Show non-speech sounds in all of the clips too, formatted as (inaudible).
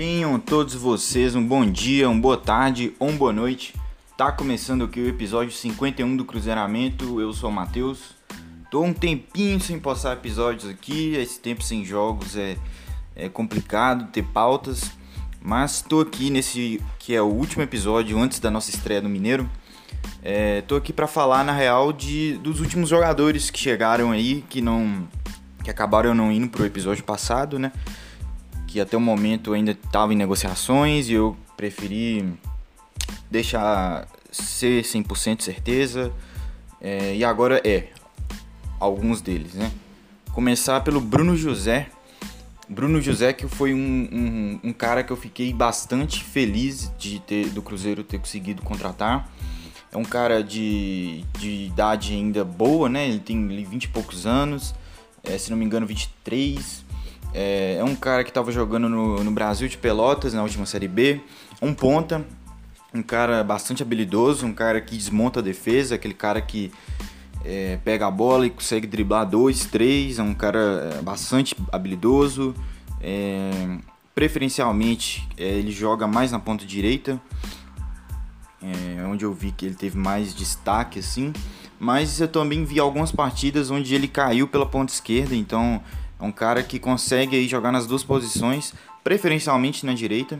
Tenham todos vocês um bom dia, uma boa tarde ou uma boa noite. Tá começando aqui o episódio 51 do Cruzeiramento. Eu sou o Matheus. Tô um tempinho sem postar episódios aqui. Esse tempo sem jogos é, é complicado ter pautas. Mas tô aqui nesse que é o último episódio antes da nossa estreia no Mineiro. É, tô aqui para falar na real de dos últimos jogadores que chegaram aí que não que acabaram não indo pro episódio passado, né? Que até o momento ainda estava em negociações e eu preferi deixar ser 100% certeza. É, e agora é, alguns deles, né? Começar pelo Bruno José. Bruno José que foi um, um, um, cara que eu fiquei bastante feliz de ter do Cruzeiro ter conseguido contratar. É um cara de, de idade ainda boa, né? Ele tem 20 e poucos anos, é, se não me engano 23. É, é um cara que estava jogando no, no Brasil de Pelotas na última Série B. Um ponta, um cara bastante habilidoso, um cara que desmonta a defesa, aquele cara que é, pega a bola e consegue driblar dois, três. É um cara é, bastante habilidoso. É, preferencialmente, é, ele joga mais na ponta direita, é onde eu vi que ele teve mais destaque assim. Mas eu também vi algumas partidas onde ele caiu pela ponta esquerda, então é um cara que consegue aí jogar nas duas posições, preferencialmente na direita.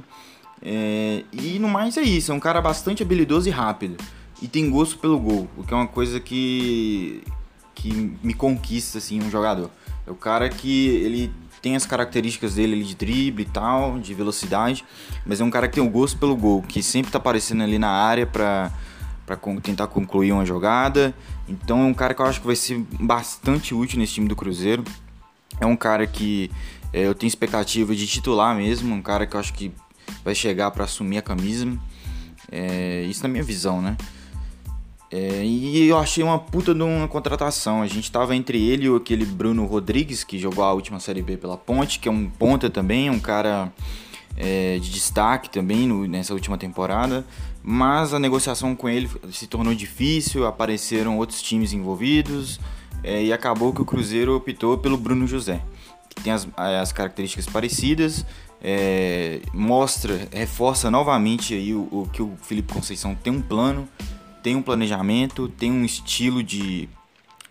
É, e no mais é isso, é um cara bastante habilidoso e rápido. E tem gosto pelo gol, o que é uma coisa que, que me conquista assim um jogador. É o cara que ele tem as características dele de drible e tal, de velocidade, mas é um cara que tem o gosto pelo gol, que sempre tá aparecendo ali na área para para tentar concluir uma jogada. Então é um cara que eu acho que vai ser bastante útil nesse time do Cruzeiro. É um cara que é, eu tenho expectativa de titular mesmo, um cara que eu acho que vai chegar para assumir a camisa. É, isso na minha visão, né? É, e eu achei uma puta de uma contratação. A gente tava entre ele e aquele Bruno Rodrigues, que jogou a última Série B pela Ponte, que é um ponta também, um cara é, de destaque também no, nessa última temporada. Mas a negociação com ele se tornou difícil, apareceram outros times envolvidos é, e acabou que o Cruzeiro optou pelo Bruno José, que tem as, as características parecidas, é, mostra, reforça novamente aí o, o, que o Felipe Conceição tem um plano, tem um planejamento, tem um estilo de,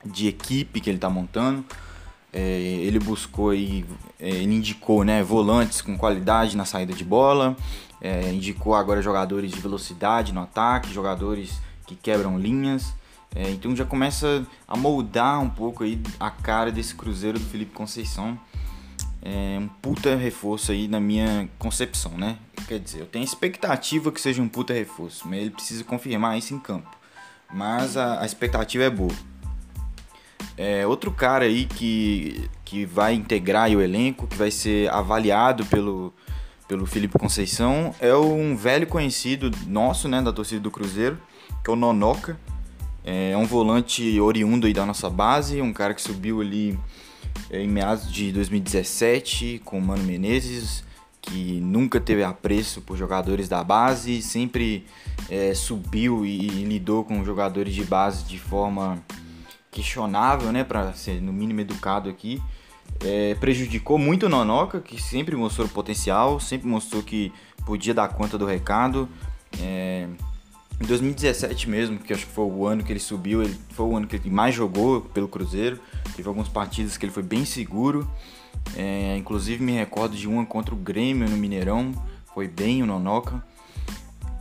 de equipe que ele está montando. É, ele buscou aí, é, ele indicou né, volantes com qualidade na saída de bola, é, indicou agora jogadores de velocidade no ataque, jogadores que quebram linhas. É, então já começa a moldar um pouco aí a cara desse Cruzeiro do Felipe Conceição. É um puta reforço aí na minha concepção, né? Quer dizer, eu tenho expectativa que seja um puta reforço, mas ele precisa confirmar isso em campo. Mas a, a expectativa é boa. É, outro cara aí que, que vai integrar o elenco, que vai ser avaliado pelo, pelo Felipe Conceição, é um velho conhecido nosso, né, da torcida do Cruzeiro, que é o Nonoca. É um volante oriundo aí da nossa base, um cara que subiu ali é, em meados de 2017 com o Mano Menezes, que nunca teve apreço por jogadores da base, sempre é, subiu e, e, lidou com jogadores de base de forma questionável, né, para ser no mínimo educado aqui. É, prejudicou muito o Nonoca, que sempre mostrou potencial, sempre mostrou que podia dar conta do recado. É, em 2017 mesmo, que acho que foi o ano que ele subiu, ele foi o ano que ele mais jogou pelo Cruzeiro. Teve algumas partidas que ele foi bem seguro. É, inclusive me recordo de uma contra o Grêmio no Mineirão, foi bem o Nonoca.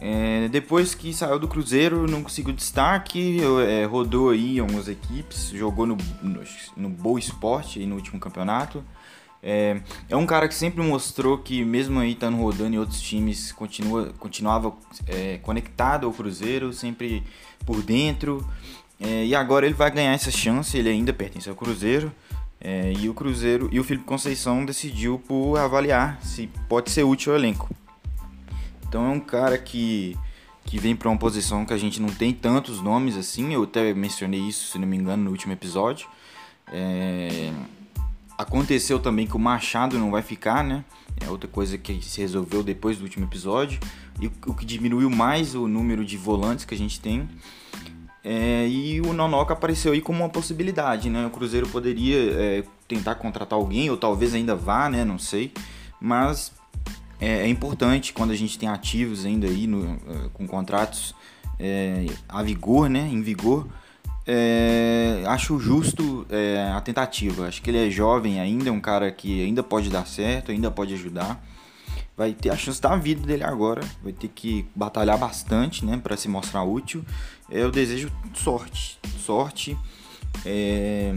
É, depois que saiu do Cruzeiro, não conseguiu destaque, é, rodou aí algumas equipes, jogou no, no, no Boa Esporte no último campeonato. É, é um cara que sempre mostrou que, mesmo aí estando rodando em outros times, continua, continuava é, conectado ao Cruzeiro, sempre por dentro. É, e agora ele vai ganhar essa chance, ele ainda pertence ao Cruzeiro. É, e o Cruzeiro e o Felipe Conceição decidiu por avaliar se pode ser útil ao elenco. Então é um cara que, que vem para uma posição que a gente não tem tantos nomes assim. Eu até mencionei isso, se não me engano, no último episódio. É, Aconteceu também que o Machado não vai ficar, né? É outra coisa que se resolveu depois do último episódio. E o que diminuiu mais o número de volantes que a gente tem. É, e o Nonoca apareceu aí como uma possibilidade, né? O Cruzeiro poderia é, tentar contratar alguém, ou talvez ainda vá, né? Não sei. Mas é, é, importante quando a gente tem ativos ainda aí no, eh, com contratos é, a vigor, né, em vigor, é, acho justo é, a tentativa. Acho que ele é jovem ainda, é um cara que ainda pode dar certo, ainda pode ajudar. Vai ter a chance da vida dele agora, vai ter que batalhar bastante, né, para se mostrar útil. Eu desejo sorte, sorte. É,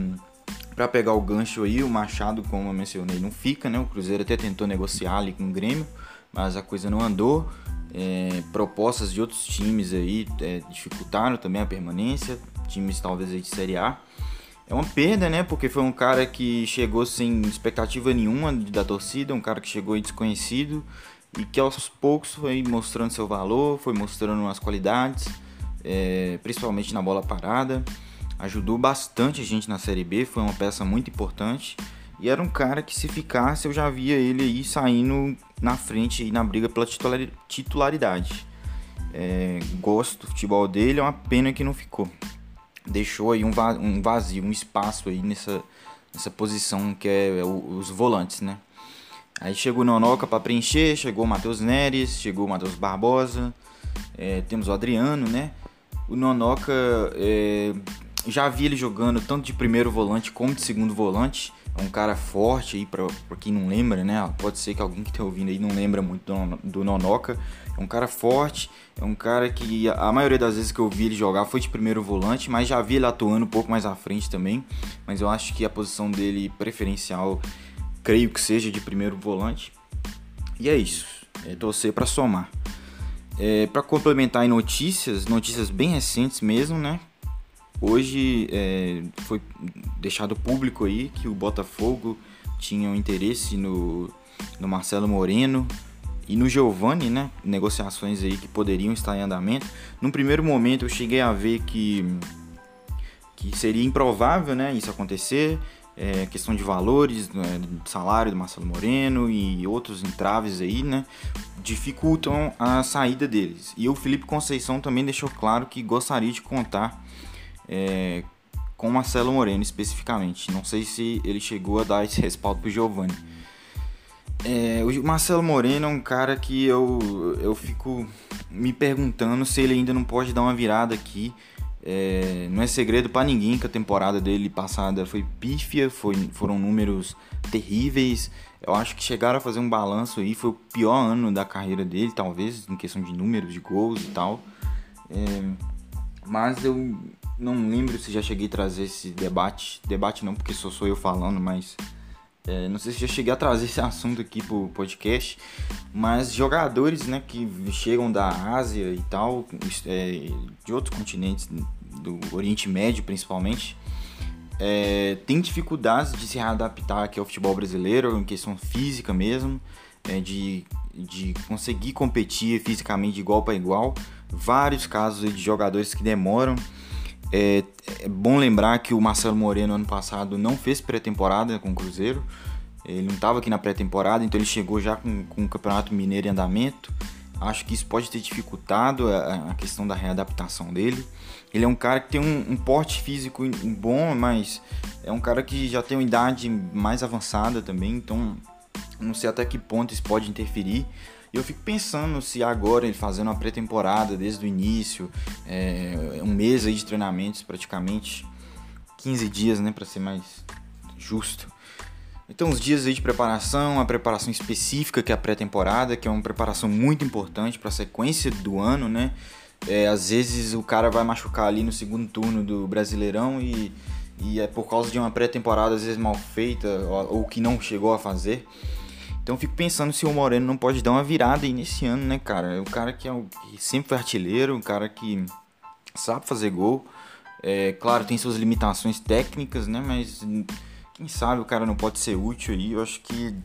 para pegar o gancho aí, o Machado, como eu mencionei, não fica, né? O Cruzeiro até tentou negociar ali com o Grêmio, mas a coisa não andou. É, propostas de outros times aí é, dificultaram também a permanência, times talvez aí de Série A. É uma perda, né? Porque foi um cara que chegou sem expectativa nenhuma da torcida, um cara que chegou aí desconhecido e que aos poucos foi mostrando seu valor, foi mostrando as qualidades, é, principalmente na bola parada ajudou bastante a gente na Série B, foi uma peça muito importante. E era um cara que se ficasse eu já via ele aí saindo na frente aí na briga pela titularidade. É, gosto do futebol dele, é uma pena que não ficou. Deixou aí um vazio, um espaço aí nessa, nessa posição que é os volantes, né? Aí chegou o Nonoca para preencher, chegou o Matheus Neres, chegou o Matheus Barbosa, é, temos o Adriano, né? O Nonoca é, já vi ele jogando tanto de primeiro volante como de segundo volante. É um cara forte aí, pra, pra quem não lembra, né? Pode ser que alguém que tá ouvindo aí não lembra muito do, do Nonoca. É um cara forte, é um cara que a maioria das vezes que eu vi ele jogar foi de primeiro volante, mas já vi ele atuando um pouco mais à frente também. Mas eu acho que a posição dele preferencial, creio que seja de primeiro volante. E é isso, é torcer para somar. É, para complementar em notícias, notícias bem recentes mesmo, né? Hoje é, foi deixado público aí que o Botafogo tinha um interesse no, no Marcelo Moreno e no Giovani, né? Negociações aí que poderiam estar em andamento. Num primeiro momento eu cheguei a ver que, que seria improvável, né? Isso acontecer. É, questão de valores, né, salário do Marcelo Moreno e outros entraves aí, né? Dificultam a saída deles. E o Felipe Conceição também deixou claro que gostaria de contar é, com Marcelo Moreno especificamente. Não sei se ele chegou a dar esse (laughs) respaldo pro Giovanni. É, o Marcelo Moreno é um cara que eu, eu fico me perguntando se ele ainda não pode dar uma virada aqui. É, não é segredo para ninguém que a temporada dele passada foi pífia, foi, foram números terríveis. Eu acho que chegaram a fazer um balanço aí, foi o pior ano da carreira dele, talvez, em questão de números, de gols e tal. É, mas eu não lembro se já cheguei a trazer esse debate. Debate não, porque só sou eu falando, mas. É, não sei se já cheguei a trazer esse assunto aqui pro podcast, mas jogadores né, que chegam da Ásia e tal, é, de outros continentes, do Oriente Médio principalmente, é, tem dificuldades de se readaptar aqui ao futebol brasileiro, em questão física mesmo, é, de, de conseguir competir fisicamente de igual para igual. Vários casos de jogadores que demoram é, é, bom lembrar que o Marcelo Moreno ano passado não fez pré-temporada com o Cruzeiro. Ele não estava aqui na pré-temporada, então ele chegou já com, com o Campeonato Mineiro em andamento. Acho que isso pode ter dificultado a, a questão da readaptação dele. Ele é um cara que tem um, um, porte físico bom, mas é um cara que já tem uma idade mais avançada também, então não sei até que ponto isso pode interferir. Eu fico pensando se agora ele fazendo uma pré-temporada desde o início, é, um mês aí de treinamentos praticamente, 15 dias, né, para ser mais justo. Então, os dias aí de preparação, a preparação específica que é a pré-temporada, que é uma preparação muito importante para a sequência do ano, né? É, às vezes o cara vai machucar ali no segundo turno do Brasileirão e, e é por causa de uma pré-temporada às vezes mal feita ou, ou que não chegou a fazer. Então fico pensando se o Moreno não pode dar uma virada aí nesse ano, né, cara? É um cara que, é um, que sempre foi artilheiro, um cara que sabe fazer gol. É, claro, tem suas limitações técnicas, né? Mas quem sabe o cara não pode ser útil aí. Eu acho que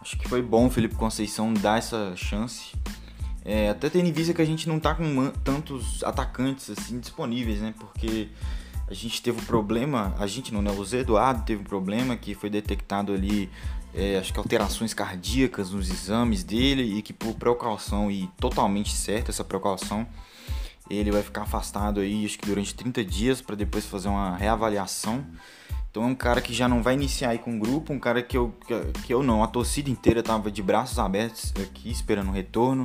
acho que foi bom o Felipe Conceição dar essa chance. É, até tendo em vista que a gente não tá com tantos atacantes assim disponíveis, né? Porque a gente teve um problema, a gente não, né? O Zé Eduardo teve um problema que foi detectado ali é, acho que alterações cardíacas nos exames dele e que por precaução e totalmente certa essa precaução, ele vai ficar afastado aí acho que durante 30 dias para depois fazer uma reavaliação. Então é um cara que já não vai iniciar aí com o grupo, um cara que eu, que eu não, a torcida inteira tava de braços abertos aqui esperando o retorno,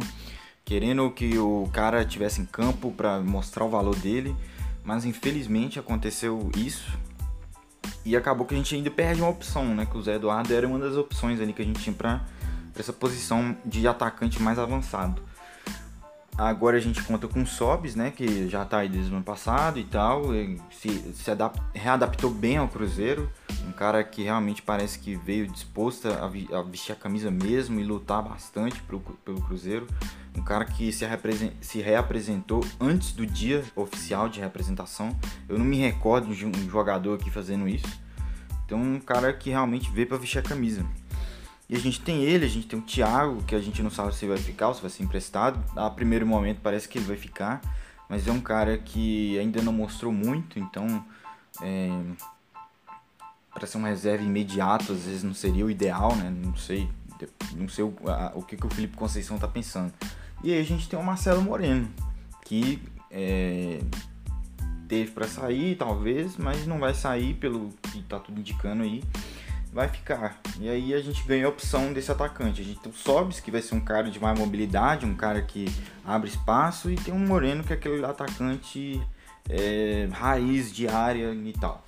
querendo que o cara tivesse em campo para mostrar o valor dele, mas infelizmente aconteceu isso e acabou que a gente ainda perde uma opção, né? Que o Zé Eduardo era uma das opções ali que a gente tinha para essa posição de atacante mais avançado. Agora a gente conta com o Sobis, né, que já está aí desde o ano passado e tal, e se, se adapt, readaptou bem ao Cruzeiro, um cara que realmente parece que veio disposto a, vi, a vestir a camisa mesmo e lutar bastante pro, pelo Cruzeiro, um cara que se, se reapresentou antes do dia oficial de representação, eu não me recordo de um jogador aqui fazendo isso, então um cara que realmente veio para vestir a camisa. E a gente tem ele, a gente tem o Thiago, que a gente não sabe se vai ficar ou se vai ser emprestado. A primeiro momento parece que ele vai ficar, mas é um cara que ainda não mostrou muito, então é, para ser um reserva imediato às vezes não seria o ideal, né? Não sei, não sei o, a, o que, que o Felipe Conceição tá pensando. E aí a gente tem o Marcelo Moreno, que é, teve para sair talvez, mas não vai sair pelo que tá tudo indicando aí vai ficar. E aí a gente ganha a opção desse atacante. A gente tem o Sobis, que vai ser um cara de mais mobilidade, um cara que abre espaço, e tem um Moreno, que é aquele atacante é, raiz de área e tal.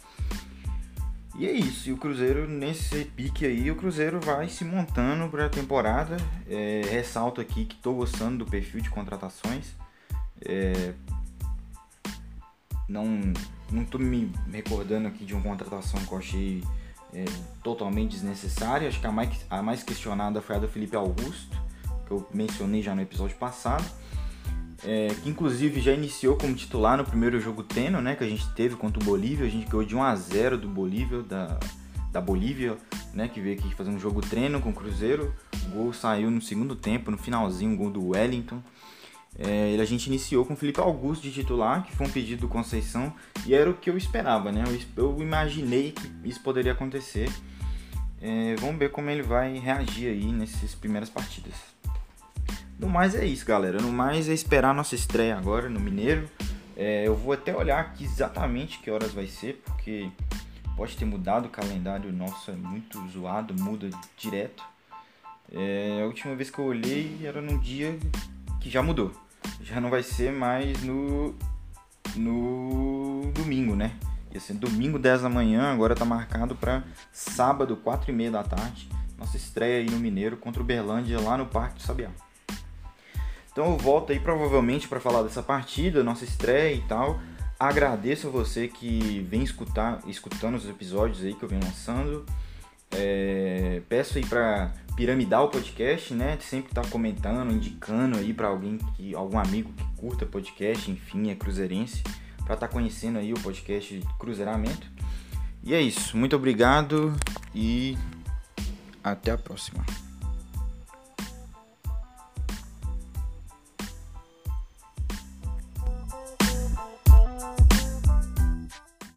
E é isso, e o Cruzeiro, nesse pique aí, o Cruzeiro vai se montando para a temporada. É, ressalto aqui que estou gostando do perfil de contratações. É, não, não tô me recordando aqui de uma contratação que eu achei é, totalmente desnecessária. Acho que a mais, a mais questionada foi a do Felipe Augusto, que eu mencionei já no episódio passado. É, que inclusive já iniciou como titular no primeiro jogo teno, né, que a gente teve contra o Bolívia. A gente ganhou de 1 a 0 do Bolívia, da, da Bolívia, né, que veio aqui fazer um jogo treino com o Cruzeiro. O gol saiu no segundo tempo, no finalzinho, o gol do Wellington. É, a gente iniciou com o Felipe Augusto de titular, que foi um pedido do Conceição, e era o que eu esperava, né? Eu, eu imaginei que isso poderia acontecer. É, vamos ver como ele vai reagir aí nessas primeiras partidas. No mais é isso, galera. No mais é esperar a nossa estreia agora no Mineiro. É, eu vou até olhar aqui exatamente que horas vai ser, porque pode ter mudado o calendário nosso, é muito zoado, muda direto. É, a última vez que eu olhei era num dia que já mudou já não vai ser mais no, no domingo, né? Ia ser domingo 10 da manhã, agora tá marcado para sábado 4 e meia da tarde. Nossa estreia aí no Mineiro contra o Berlândia lá no Parque do Sabiá. Então eu volto aí provavelmente para falar dessa partida, nossa estreia e tal. Agradeço a você que vem escutar, escutando os episódios aí que eu venho lançando. É, peço aí para piramidar o podcast, né? Sempre tá comentando, indicando aí para alguém que algum amigo que curta podcast, enfim, é cruzeirense, para estar tá conhecendo aí o podcast Cruzeiramento. E é isso. Muito obrigado e até a próxima.